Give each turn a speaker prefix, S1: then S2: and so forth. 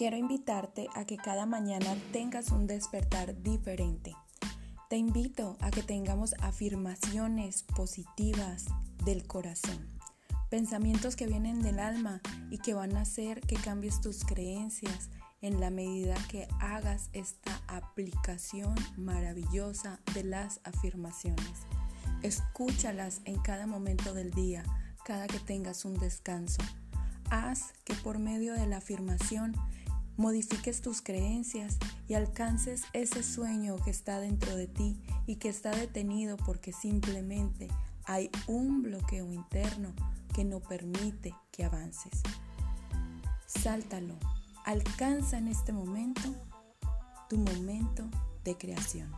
S1: Quiero invitarte a que cada mañana tengas un despertar diferente. Te invito a que tengamos afirmaciones positivas del corazón, pensamientos que vienen del alma y que van a hacer que cambies tus creencias en la medida que hagas esta aplicación maravillosa de las afirmaciones. Escúchalas en cada momento del día, cada que tengas un descanso. Haz que por medio de la afirmación modifiques tus creencias y alcances ese sueño que está dentro de ti y que está detenido porque simplemente hay un bloqueo interno que no permite que avances. Sáltalo, alcanza en este momento tu momento de creación.